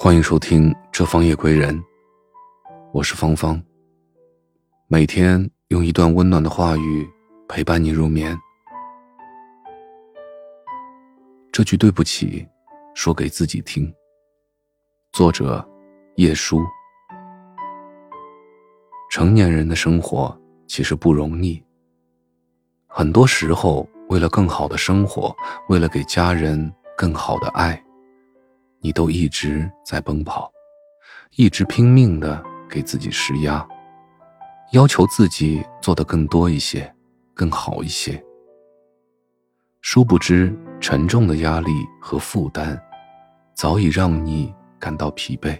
欢迎收听《这方夜归人》，我是芳芳。每天用一段温暖的话语陪伴你入眠。这句对不起，说给自己听。作者：叶舒。成年人的生活其实不容易，很多时候为了更好的生活，为了给家人更好的爱。你都一直在奔跑，一直拼命的给自己施压，要求自己做的更多一些，更好一些。殊不知，沉重的压力和负担，早已让你感到疲惫。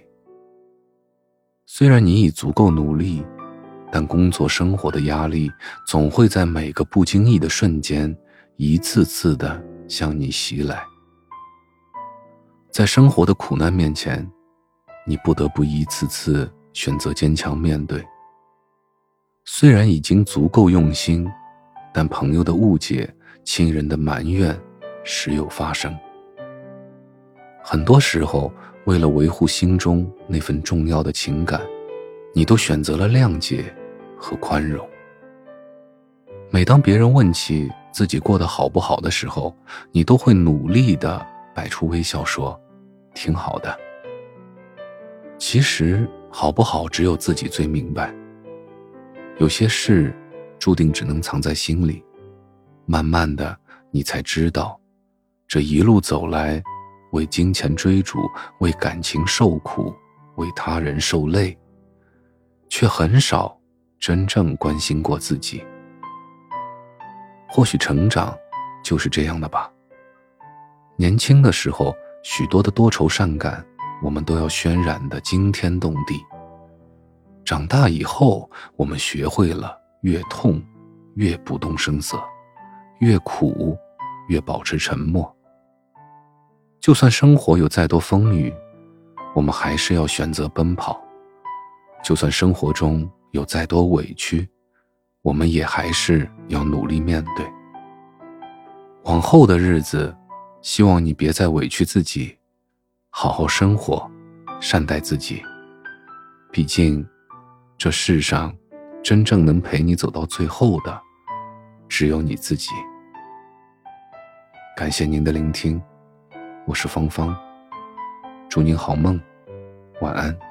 虽然你已足够努力，但工作生活的压力总会在每个不经意的瞬间，一次次的向你袭来。在生活的苦难面前，你不得不一次次选择坚强面对。虽然已经足够用心，但朋友的误解、亲人的埋怨时有发生。很多时候，为了维护心中那份重要的情感，你都选择了谅解和宽容。每当别人问起自己过得好不好的时候，你都会努力的摆出微笑说。挺好的。其实好不好，只有自己最明白。有些事，注定只能藏在心里。慢慢的，你才知道，这一路走来，为金钱追逐，为感情受苦，为他人受累，却很少真正关心过自己。或许成长，就是这样的吧。年轻的时候。许多的多愁善感，我们都要渲染的惊天动地。长大以后，我们学会了越痛越不动声色，越苦越保持沉默。就算生活有再多风雨，我们还是要选择奔跑；就算生活中有再多委屈，我们也还是要努力面对。往后的日子。希望你别再委屈自己，好好生活，善待自己。毕竟，这世上真正能陪你走到最后的，只有你自己。感谢您的聆听，我是芳芳。祝您好梦，晚安。